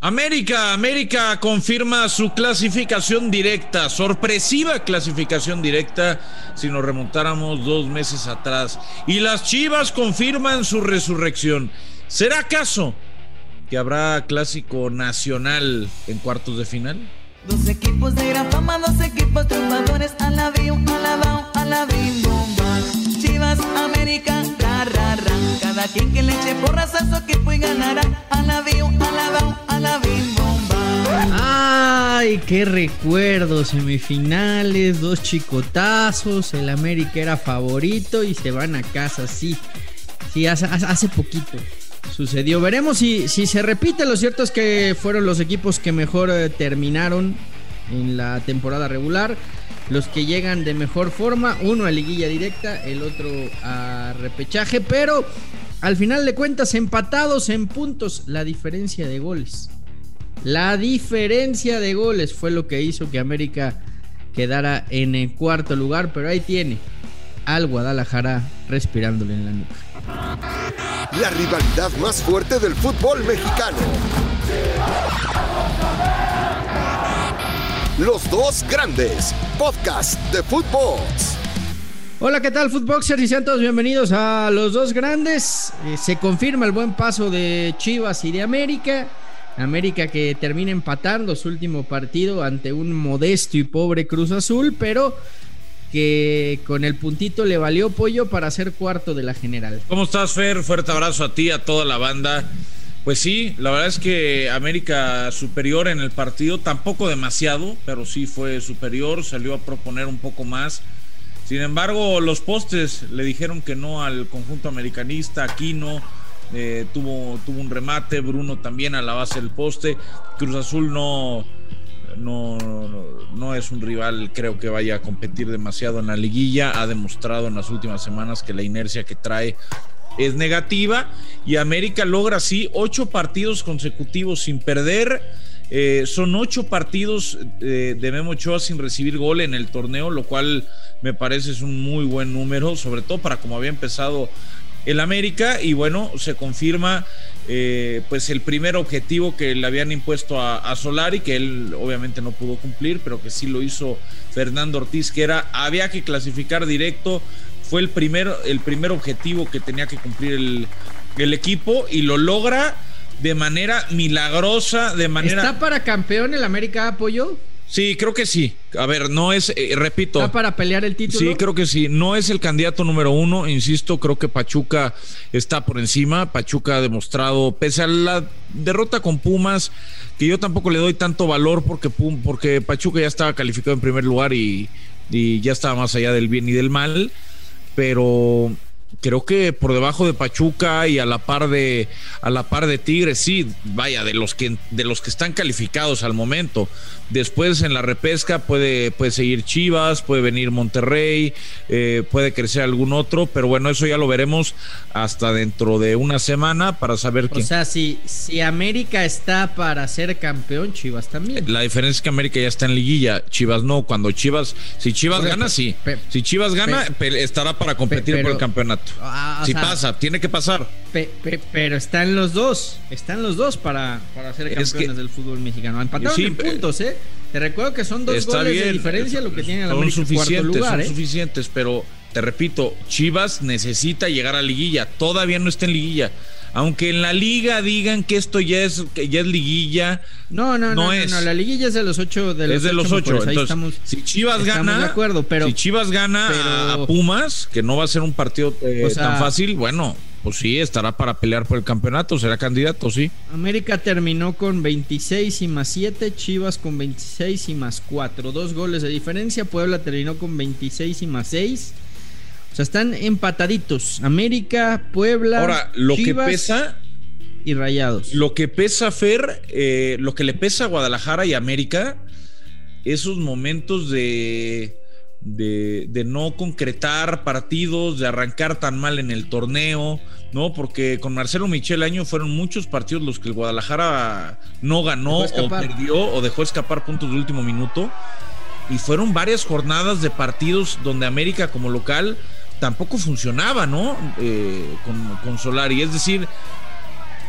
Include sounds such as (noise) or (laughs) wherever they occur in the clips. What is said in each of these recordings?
América, América confirma su clasificación directa, sorpresiva clasificación directa si nos remontáramos dos meses atrás. Y las Chivas confirman su resurrección. ¿Será acaso que habrá clásico nacional en cuartos de final? Dos equipos de gran fama, dos equipos triunfadores, a la alabao, a la bomba. Chivas, América, Cada quien que le a la. Ay, qué recuerdos, semifinales, dos chicotazos, el América era favorito y se van a casa, sí. Sí, hace, hace poquito sucedió. Veremos si, si se repite. Lo cierto es que fueron los equipos que mejor eh, terminaron en la temporada regular. Los que llegan de mejor forma, uno a liguilla directa, el otro a repechaje, pero al final de cuentas empatados en puntos, la diferencia de goles. La diferencia de goles fue lo que hizo que América quedara en el cuarto lugar, pero ahí tiene al Guadalajara respirándole en la nuca la rivalidad más fuerte del fútbol mexicano. Los dos grandes, podcast de fútbol. Hola, ¿qué tal, Footboxers? Y sean todos bienvenidos a Los Dos Grandes. Eh, se confirma el buen paso de Chivas y de América. América que termina empatando su último partido ante un modesto y pobre Cruz Azul, pero que con el puntito le valió pollo para ser cuarto de la general. ¿Cómo estás, Fer? Fuerte abrazo a ti, a toda la banda. Pues sí, la verdad es que América superior en el partido, tampoco demasiado, pero sí fue superior, salió a proponer un poco más. Sin embargo, los postes le dijeron que no al conjunto americanista, Aquino eh, tuvo, tuvo un remate, Bruno también a la base del poste, Cruz Azul no, no, no, es un rival, creo que vaya a competir demasiado en la liguilla. Ha demostrado en las últimas semanas que la inercia que trae es negativa y América logra así ocho partidos consecutivos sin perder. Eh, son ocho partidos eh, de Memo Ochoa sin recibir gol en el torneo, lo cual me parece es un muy buen número, sobre todo para como había empezado el América y bueno, se confirma eh, pues el primer objetivo que le habían impuesto a, Solari, que él obviamente no pudo cumplir, pero que sí lo hizo Fernando Ortiz, que era había que clasificar directo, fue el primer, el primer objetivo que tenía que cumplir el, el equipo y lo logra de manera milagrosa, de manera... ¿Está para campeón el América Apoyo? Sí, creo que sí. A ver, no es, eh, repito. ¿Está para pelear el título? Sí, creo que sí. No es el candidato número uno, insisto, creo que Pachuca está por encima. Pachuca ha demostrado, pese a la derrota con Pumas, que yo tampoco le doy tanto valor porque, porque Pachuca ya estaba calificado en primer lugar y, y ya estaba más allá del bien y del mal. Pero creo que por debajo de Pachuca y a la par de a la par de Tigres sí vaya de los que de los que están calificados al momento. Después en la repesca puede puede seguir Chivas puede venir Monterrey eh, puede crecer algún otro pero bueno eso ya lo veremos hasta dentro de una semana para saber o sea si si América está para ser campeón Chivas también. La diferencia es que América ya está en liguilla Chivas no. Cuando Chivas si Chivas gana sí. si Chivas gana estará para competir por el campeonato Ah, si pasa, tiene que pasar. pero están los dos, están los dos para, para ser campeones del fútbol mexicano. Empataron en puntos, ¿eh? Te recuerdo que son dos goles de diferencia lo que tiene la América suficientes, lugar, Son ¿eh? suficientes, pero te repito, Chivas necesita llegar a liguilla. Todavía no está en liguilla. Aunque en la liga digan que esto ya es, que ya es liguilla. No, no, no, no, la liguilla es de los ocho. De los es de los ocho. Entonces, si Chivas gana. De acuerdo, pero, si Chivas gana a Pumas, que no va a ser un partido eh, tan fácil, bueno, pues sí, estará para pelear por el campeonato, será candidato, sí. América terminó con 26 y más 7, Chivas con 26 y más 4, dos goles de diferencia, Puebla terminó con 26 y más 6 sea, están empataditos. América, Puebla, Ahora, lo que pesa y Rayados. Lo que pesa Fer, eh, lo que le pesa a Guadalajara y América, esos momentos de, de, no concretar partidos, de arrancar tan mal en el torneo, ¿no? Porque con Marcelo Michel año fueron muchos partidos los que el Guadalajara no ganó o perdió o dejó escapar puntos de último minuto. Y fueron varias jornadas de partidos donde América como local tampoco funcionaba, ¿no? Eh, con, con Solari. Es decir,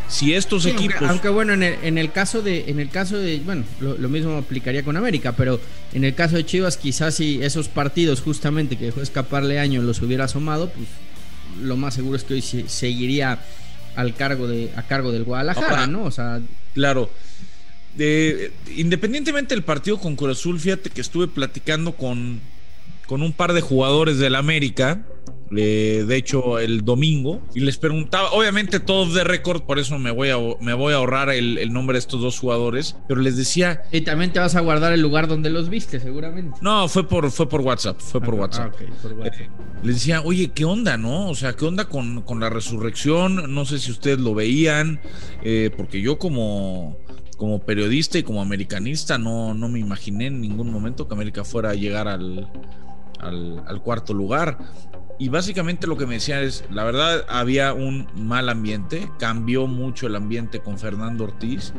si estos equipos. Aunque, bueno, en el, en el, caso de, en el caso de, bueno, lo, mismo aplicaría con América, pero en el caso de Chivas, quizás si esos partidos justamente que dejó escaparle año los hubiera asomado, pues lo más seguro es que hoy seguiría al cargo de, a cargo del Guadalajara, ¿no? O sea. Claro. independientemente del partido con Cruz Azul, fíjate que estuve platicando con, con un par de jugadores del América de hecho el domingo, y les preguntaba, obviamente todos de récord, por eso me voy a, me voy a ahorrar el, nombre de estos dos jugadores, pero les decía... Y también te vas a guardar el lugar donde los viste, seguramente. No, fue por, fue por WhatsApp, fue por ah, WhatsApp. Eh, les decía, oye, ¿qué onda, no? O sea, ¿qué onda con, la resurrección? No sé si ustedes lo veían, eh, porque yo como como periodista y como americanista no, no me imaginé en ningún momento que América fuera a llegar al, al, cuarto lugar y básicamente lo que me decía es, la verdad había un mal ambiente, cambió mucho el ambiente con Fernando Ortiz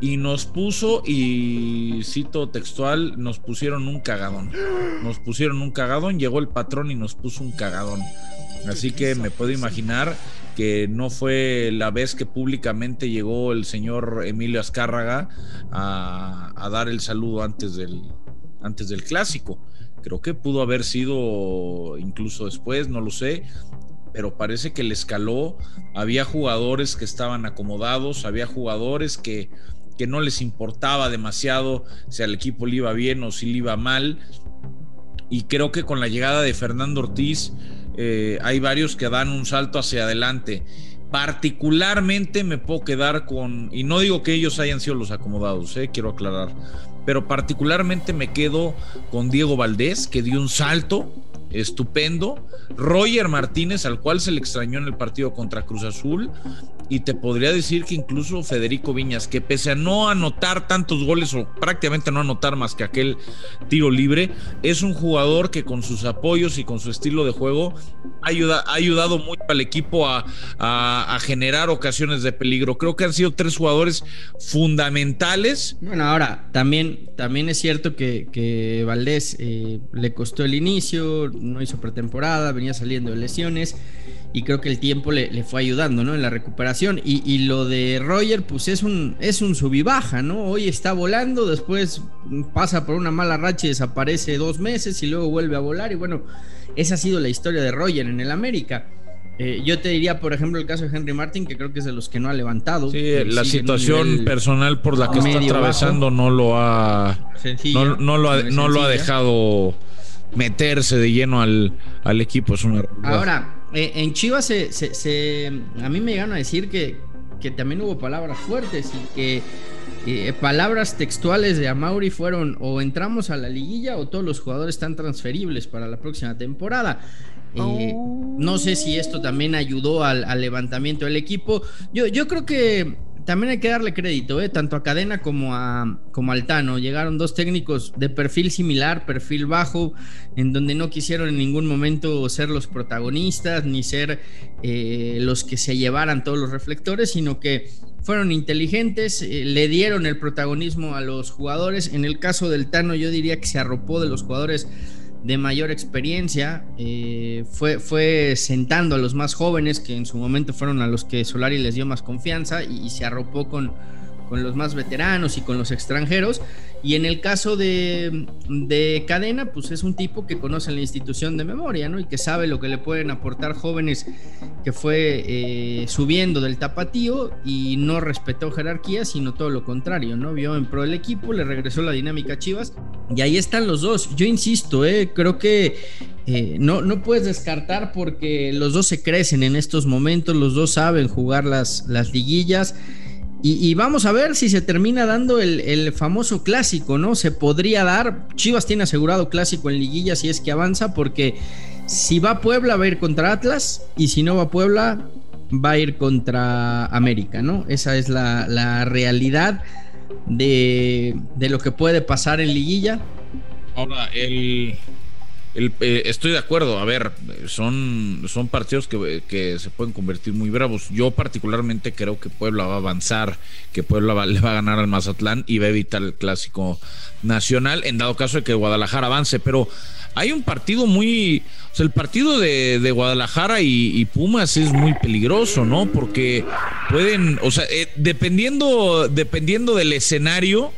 y nos puso, y cito textual, nos pusieron un cagadón. Nos pusieron un cagadón, llegó el patrón y nos puso un cagadón. Así que me puedo imaginar que no fue la vez que públicamente llegó el señor Emilio Azcárraga a, a dar el saludo antes del, antes del clásico. Creo que pudo haber sido incluso después, no lo sé, pero parece que le escaló. Había jugadores que estaban acomodados, había jugadores que, que no les importaba demasiado si al equipo le iba bien o si le iba mal. Y creo que con la llegada de Fernando Ortiz eh, hay varios que dan un salto hacia adelante. Particularmente me puedo quedar con, y no digo que ellos hayan sido los acomodados, eh, quiero aclarar, pero particularmente me quedo con Diego Valdés, que dio un salto estupendo. Roger Martínez, al cual se le extrañó en el partido contra Cruz Azul. Y te podría decir que incluso Federico Viñas, que pese a no anotar tantos goles o prácticamente no anotar más que aquel tiro libre, es un jugador que con sus apoyos y con su estilo de juego ha, ha ayudado mucho al equipo a, generar ocasiones de peligro. Creo que han sido tres jugadores fundamentales. Bueno, ahora también, también es cierto que, Valdés eh, le costó el inicio, no hizo pretemporada, venía saliendo de lesiones y creo que el tiempo le, fue ayudando, ¿no? En la recuperación. Y, lo de Roger, pues es un, es un sub baja, ¿no? Hoy está volando, después pasa por una mala racha y desaparece dos meses y luego vuelve a volar. Y bueno, esa ha sido la historia de Roger en el América. Eh, yo te diría, por ejemplo, el caso de Henry Martin, que creo que es de los que no ha levantado. Sí, la situación personal por la que está atravesando no lo ha, no, lo ha, no lo ha dejado meterse de lleno al, al equipo. Es una Ahora, eh, en Chivas se, a mí me llegaron a decir que, que también hubo palabras fuertes y que eh, palabras textuales de Amauri fueron o entramos a la liguilla o todos los jugadores están transferibles para la próxima temporada. Eh. No sé si esto también ayudó al, al, levantamiento del equipo. Yo, yo creo que también hay que darle crédito, ¿eh? tanto a Cadena como a, como Altano. Llegaron dos técnicos de perfil similar, perfil bajo, en donde no quisieron en ningún momento ser los protagonistas ni ser eh, los que se llevaran todos los reflectores, sino que fueron inteligentes, eh, le dieron el protagonismo a los jugadores. En el caso del Tano, yo diría que se arropó de los jugadores de mayor experiencia, eh, fue, fue sentando a los más jóvenes, que en su momento fueron a los que Solari les dio más confianza, y se arropó con, con los más veteranos y con los extranjeros. Y en el caso de, de, Cadena, pues es un tipo que conoce la institución de memoria, ¿no? Y que sabe lo que le pueden aportar jóvenes que fue eh, subiendo del tapatío y no respetó jerarquía, sino todo lo contrario, ¿no? Vio en pro del equipo, le regresó la dinámica Chivas y ahí están los dos. Yo insisto, ¿eh? creo que eh, no, no puedes descartar porque los dos se crecen en estos momentos, los dos saben jugar las, las liguillas. Y, vamos a ver si se termina dando el, famoso clásico, ¿no? Se podría dar. Chivas tiene asegurado clásico en liguilla si es que avanza, porque si va Puebla va a ir contra Atlas y si no va Puebla va a ir contra América, ¿no? Esa es la, realidad de, de, lo que puede pasar en liguilla. Ahora, el, eh, estoy de acuerdo, a ver, son, son partidos que, se pueden convertir muy bravos. Yo particularmente creo que Puebla va a avanzar, que Puebla (laughs) le va a ganar al Mazatlán y va a evitar el clásico nacional, en dado caso de que Guadalajara avance, pero hay un partido muy, o sea, el partido de, Guadalajara y, Pumas es muy peligroso, ¿no? Porque pueden, o sea, eh, dependiendo, dependiendo del escenario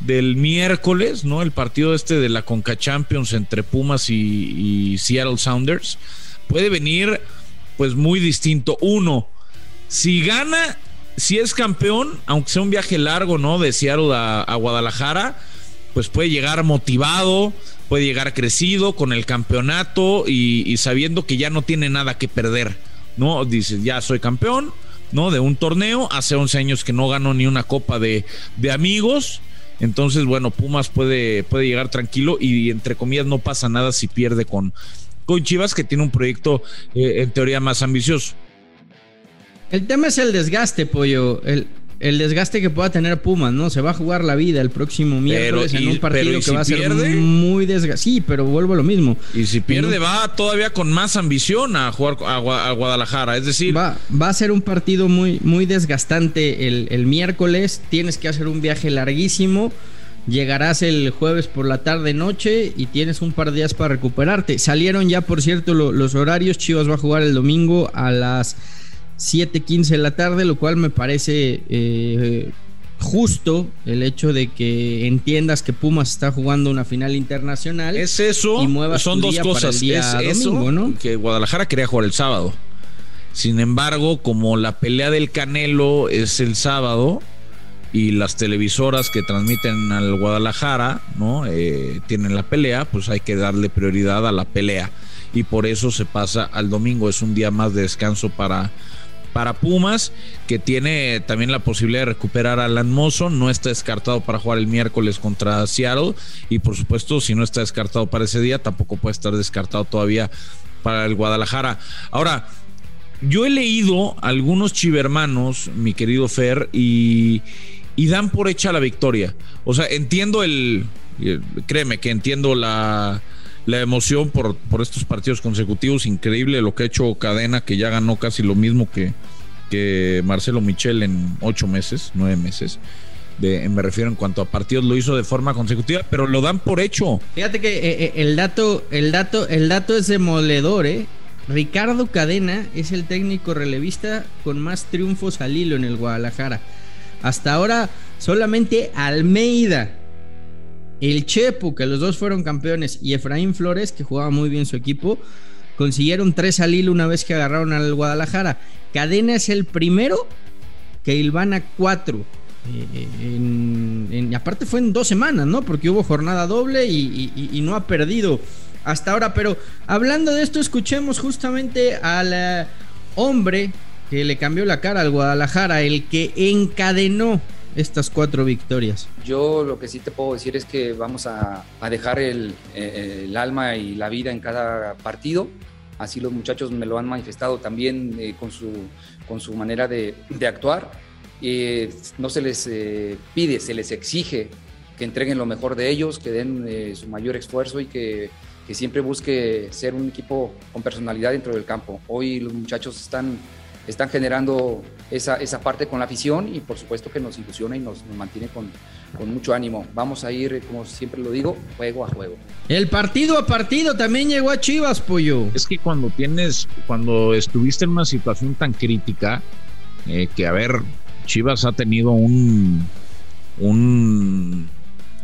del miércoles, ¿no? El partido este de la Conca Champions entre Pumas y, Seattle Sounders puede venir, pues, muy distinto. Uno, si gana, si es campeón, aunque sea un viaje largo, ¿no? De Seattle a Guadalajara, pues puede llegar motivado, puede llegar crecido con el campeonato y, sabiendo que ya no tiene nada que perder, ¿no? Dice, ya soy campeón, ¿no? De un torneo, hace 11 años que no ganó ni una copa de, amigos. Entonces, bueno, Pumas puede, puede llegar tranquilo y entre comillas no pasa nada si pierde con, con Chivas, que tiene un proyecto eh, en teoría más ambicioso. El tema es el desgaste, pollo. El, el desgaste que pueda tener Pumas, ¿no? Se va a jugar la vida el próximo miércoles en un partido que va a ser muy desgastante. Sí, pero vuelvo a lo mismo. Y si pierde, va todavía con más ambición a jugar a, Guadalajara. Es decir, va, va, a ser un partido muy, muy desgastante el, el miércoles. Tienes que hacer un viaje larguísimo. Llegarás el jueves por la tarde noche y tienes un par de días para recuperarte. Salieron ya, por cierto, los horarios. Chivas va a jugar el domingo a las 7:15 de la tarde, lo cual me parece eh, justo el hecho de que entiendas que Pumas está jugando una final internacional. Es eso, y son dos cosas. es eso, ¿no? que Guadalajara quería jugar el sábado. Sin embargo, como la pelea del Canelo es el sábado y las televisoras que transmiten al Guadalajara, ¿no? Eh, tienen la pelea, pues hay que darle prioridad a la pelea y por eso se pasa al domingo. Es un día más de descanso para para Pumas, que tiene también la posibilidad de recuperar a Alan no está descartado para jugar el miércoles contra Seattle y por supuesto si no está descartado para ese día, tampoco puede estar descartado todavía para el Guadalajara. Ahora, yo he leído algunos chivermanos, mi querido Fer, y, y dan por hecha la victoria. O sea, entiendo el, créeme que entiendo la la emoción por, por estos partidos consecutivos. Increíble lo que ha hecho Cadena, que ya ganó casi lo mismo que, que Marcelo Michel en ocho meses, nueve meses. Me refiero en cuanto a partidos, lo hizo de forma consecutiva, pero lo dan por hecho. Fíjate que eh, eh, el dato, el dato, el dato es demoledor, ¿eh? Ricardo Cadena es el técnico relevista con más triunfos al hilo en el Guadalajara. Hasta ahora solamente Almeida el Chepo, que los dos fueron campeones, y Efraín Flores, que jugaba muy bien su equipo, consiguieron tres al hilo una vez que agarraron al Guadalajara. Cadena es el primero que Ilvana cuatro. Eh, aparte fue en dos semanas, ¿no? Porque hubo jornada doble y, no ha perdido hasta ahora. Pero hablando de esto, escuchemos justamente al eh, hombre que le cambió la cara al Guadalajara, el que encadenó estas cuatro victorias? Yo lo que sí te puedo decir es que vamos a, dejar el, alma y la vida en cada partido. Así los muchachos me lo han manifestado también eh, con, su, con su manera de, actuar. no se les eh, pide, se les exige que entreguen lo mejor de ellos, que den eh, su mayor esfuerzo y que, que siempre busque ser un equipo con personalidad dentro del campo. Hoy los muchachos están están generando esa, esa, parte con la afición y por supuesto que nos ilusiona y nos, mantiene con, con, mucho ánimo. Vamos a ir, como siempre lo digo, juego a juego. El partido a partido también llegó a Chivas, Pollo. Es que cuando tienes, cuando estuviste en una situación tan crítica, eh, que a ver, Chivas ha tenido un, un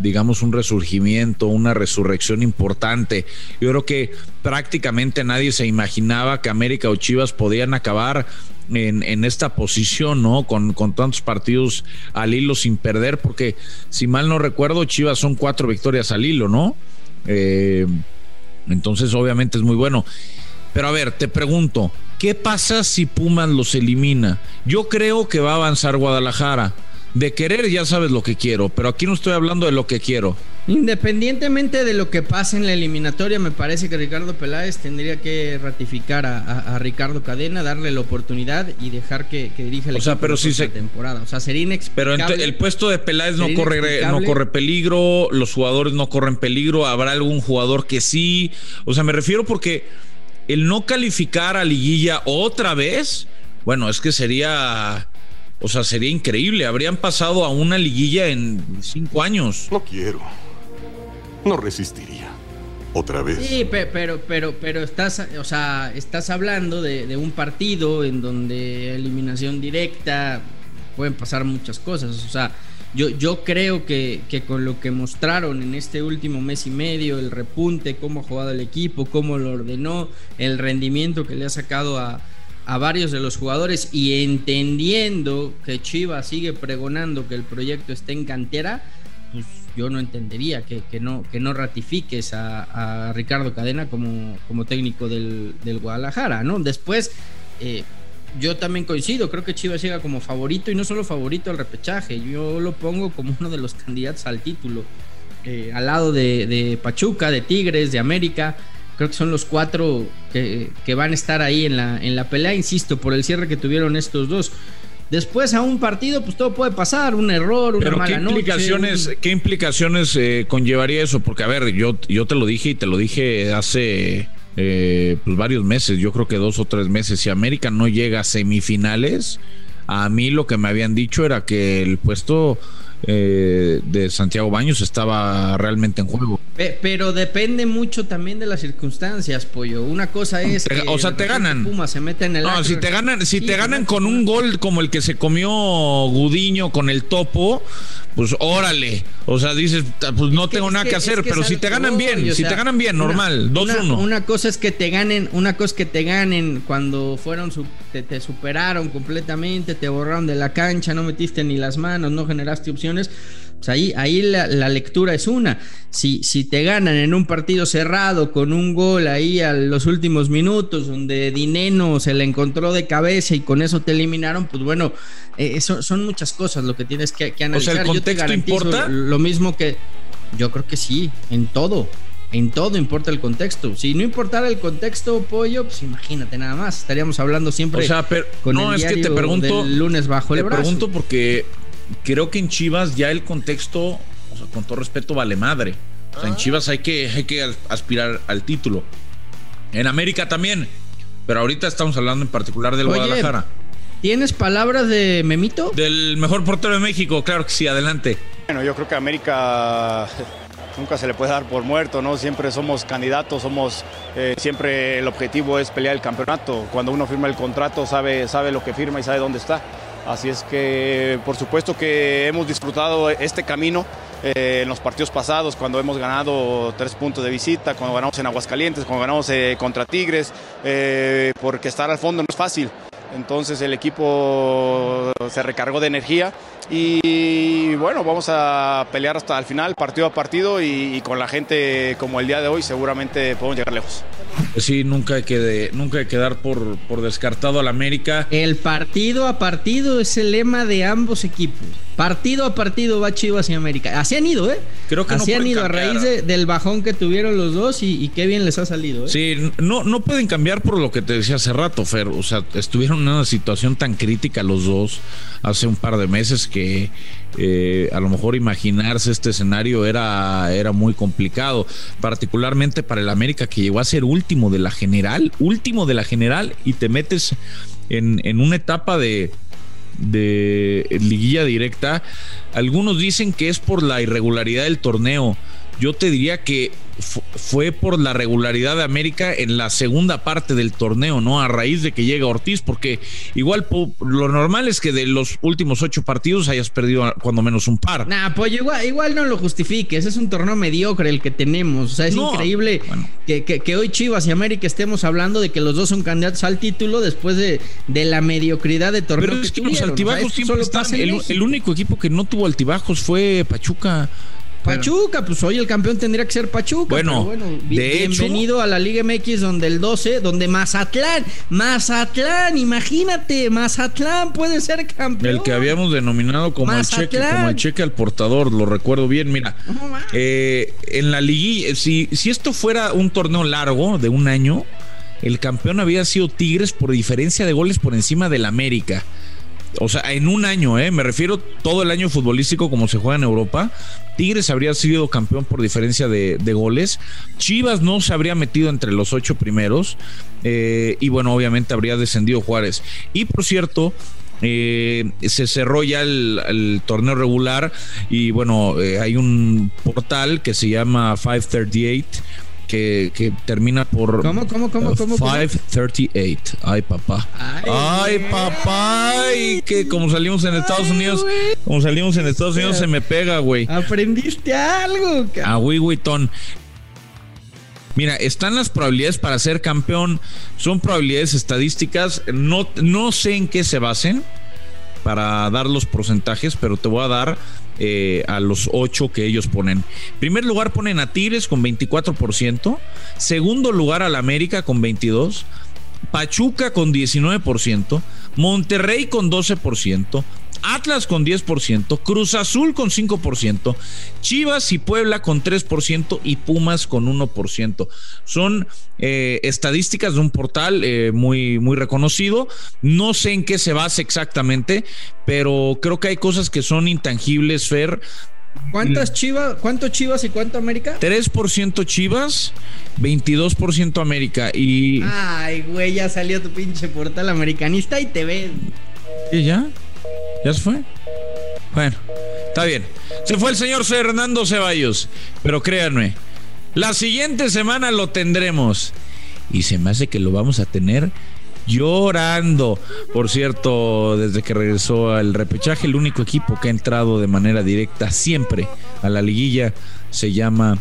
digamos, un resurgimiento, una resurrección importante. Yo creo que prácticamente nadie se imaginaba que América o Chivas podían acabar en, esta posición, ¿no? Con, con, tantos partidos al hilo sin perder, porque si mal no recuerdo, Chivas son cuatro victorias al hilo, ¿no? Eh, entonces, obviamente es muy bueno. Pero a ver, te pregunto, ¿qué pasa si Pumas los elimina? Yo creo que va a avanzar Guadalajara de querer ya sabes lo que quiero, pero aquí no estoy hablando de lo que quiero. Independientemente de lo que pase en la eliminatoria, me parece que Ricardo Peláez tendría que ratificar a, Ricardo Cadena, darle la oportunidad y dejar que, dirija el o sea, pero si se... temporada. O sea, sería inexplicable. Pero el puesto de Peláez no corre, no corre peligro, los jugadores no corren peligro, habrá algún jugador que sí. O sea, me refiero porque el no calificar a liguilla otra vez, bueno, es que sería o sea, sería increíble. Habrían pasado a una liguilla en cinco años. No quiero. No resistiría. otra vez. Sí, pero, pero, pero estás, o sea, estás hablando de, un partido en donde eliminación directa pueden pasar muchas cosas. O sea, yo, yo creo que, que, con lo que mostraron en este último mes y medio, el repunte, cómo ha jugado el equipo, cómo lo ordenó, el rendimiento que le ha sacado a, a varios de los jugadores y entendiendo que Chivas sigue pregonando que el proyecto está en cantera, pues yo no entendería que, no, que no ratifiques a, Ricardo Cadena como, como técnico del, Guadalajara, ¿no? Después, eh, yo también coincido, creo que Chivas llega como favorito y no solo favorito al repechaje, yo lo pongo como uno de los (laughs) candidatos al título, eh, al lado de, de Pachuca, de Tigres, de América creo que son los cuatro que, van a estar ahí en la, en la pelea, insisto, por el cierre que tuvieron estos dos. Después a un partido, pues todo puede pasar, un error, una Pero ¿qué implicaciones, ¿qué implicaciones eh, conllevaría eso? Porque, a ver, yo, yo te lo dije y te lo dije hace eh, pues varios meses, yo creo que dos o tres meses. Si América no llega a semifinales, a mí lo que me habían dicho era que el puesto eh, de Santiago Baños estaba realmente en juego. Pero depende mucho también de las circunstancias, pollo. Una cosa es que o sea, te ganan. Puma se mete en el No, si te ganan, si te ganan con un gol como el que se comió Gudiño con el topo, pues órale. O sea, dices, pues no tengo nada que, hacer, pero si te ganan bien, si te ganan bien, normal, 2-1. Una, cosa es que te ganen, una cosa es que te ganen cuando fueron te, te superaron completamente, te borraron de la cancha, no metiste ni las manos, no generaste pues ahí, ahí la, lectura es una. Si, si te ganan en un partido cerrado con un gol ahí a los últimos minutos, donde Dineno se le encontró de cabeza y con eso te eliminaron, pues bueno, eh, son muchas cosas lo que tienes que, analizar. O sea, ¿el contexto importa? Lo mismo que. Yo creo que sí, en todo. En todo importa el contexto. Si no importara el contexto, pollo, pues imagínate nada más. Estaríamos hablando siempre o sea, pero, con no, es que te pregunto, lunes bajo el te pregunto porque creo que en Chivas ya el contexto, o sea, con todo respeto, vale madre. O sea, en ah. Chivas hay que, hay que aspirar al título. En América también. Pero ahorita estamos hablando en particular del Guadalajara. ¿Tienes palabras de Memito? Del mejor portero de México, claro que sí, adelante. Bueno, yo creo que América (laughs) nunca se le puede dar por muerto, ¿no? Siempre somos candidatos, somos, eh, siempre el objetivo es pelear el campeonato. Cuando uno firma el contrato sabe, sabe lo que firma y sabe dónde está. Así es que por supuesto que hemos disfrutado este camino eh, en los partidos pasados, cuando hemos ganado tres puntos de visita, cuando ganamos en Aguascalientes, cuando ganamos eh, contra Tigres, eh, porque estar al fondo no es fácil. Entonces el equipo se recargó de energía y bueno, vamos a pelear hasta el final, partido a partido y, con la gente como el día de hoy seguramente podemos llegar lejos. Pues sí, nunca hay que, nunca hay que dar por, por descartado al América. El partido a partido es el lema de ambos equipos. Partido a partido va Chivas y América. Así han ido, ¿eh? Creo que Así han ido a raíz del bajón que tuvieron los dos y, qué bien les ha salido, ¿eh? Sí, no, no pueden cambiar por lo que te decía hace rato, Fer. O sea, estuvieron en una situación tan crítica los dos hace un par de meses que eh, a lo mejor imaginarse este escenario era, era muy complicado, particularmente para el América que llegó a ser último de la general, último de la general y te metes en, en una etapa de de liguilla directa. Algunos dicen que es por la irregularidad del torneo. Yo te diría que fue por la regularidad de América en la segunda parte del torneo, ¿no? A raíz de que llega Ortiz, porque igual lo normal es que de los últimos ocho partidos hayas perdido cuando menos un par. Nah, pues igual, igual no lo justifiques, es un torneo mediocre el que tenemos. O sea, es increíble que, hoy Chivas y América estemos hablando de que los dos son candidatos al título después de, de la mediocridad de torneo. Pero es que, los altibajos siempre están. el único equipo que no tuvo altibajos fue Pachuca. Pachuca, pues hoy el campeón tendría que ser Pachuca. Bueno, bienvenido a la Liga MX donde el 12, donde Mazatlán, Mazatlán, imagínate, Mazatlán puede ser campeón. El que habíamos denominado como el cheque, como el cheque al portador, lo recuerdo bien. Mira, eh, en la liguilla, si, si esto fuera un torneo largo de un año, el campeón había sido Tigres por diferencia de goles por encima del América o sea, en un año, ¿eh? me refiero todo el año futbolístico como se juega en Europa, Tigres habría sido campeón por diferencia de, goles, Chivas no se habría metido entre los ocho primeros eh, y bueno, obviamente habría descendido Juárez. Y por cierto, eh, se cerró ya el, torneo regular y bueno, hay un portal que se llama 538 que, que termina por ¿Cómo, cómo, cómo, uh, cómo, cómo? 538. Ay, papá. Ay, papá. Y que como salimos en Estados Ay, Unidos, como salimos en Estados Unidos se me pega, güey. Aprendiste algo, ca- A Wiwiton. Mira, están las probabilidades para ser campeón. Son probabilidades estadísticas. No, no sé en qué se basen para dar los porcentajes, pero te voy a dar eh, a los ocho que ellos ponen. Primer lugar ponen a Tigres con 24%. Segundo lugar al América con 22%. Pachuca con 19%, Monterrey con 12%, Atlas con 10%, Cruz Azul con 5%, Chivas y Puebla con 3% y Pumas con 1%. Son eh, estadísticas de un portal eh, muy, muy reconocido. No sé en qué se basa exactamente, pero creo que hay cosas que son intangibles, Fer. ¿Cuántas chivas, cuánto chivas y cuánto América? 3% Chivas, 22% América y... Ay, güey, ya salió tu pinche portal americanista y te ves. ¿Y ya? ¿Ya se fue? Bueno, está bien. Se fue el señor Fernando Ceballos. Pero créanme, la siguiente semana lo tendremos. Y se me hace que lo vamos a tener llorando. Por cierto, desde que regresó al repechaje, el único equipo que ha entrado de manera directa siempre a la liguilla se llama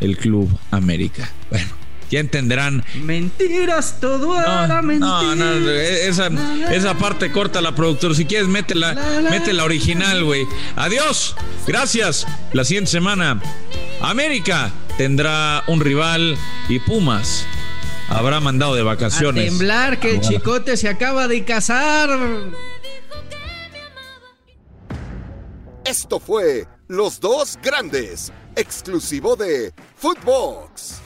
el Club América. Bueno, ya entenderán Mentiras, todo era no, mentira. no, no, esa, esa parte corta la productora. Si quieres, métela, métela original, güey. Adiós. Gracias. La siguiente semana, América tendrá un rival y Pumas habrá mandado de A vacaciones. temblar que el Ahora. chicote se acaba de casar. Esto fue Los Dos Grandes, exclusivo de Footbox.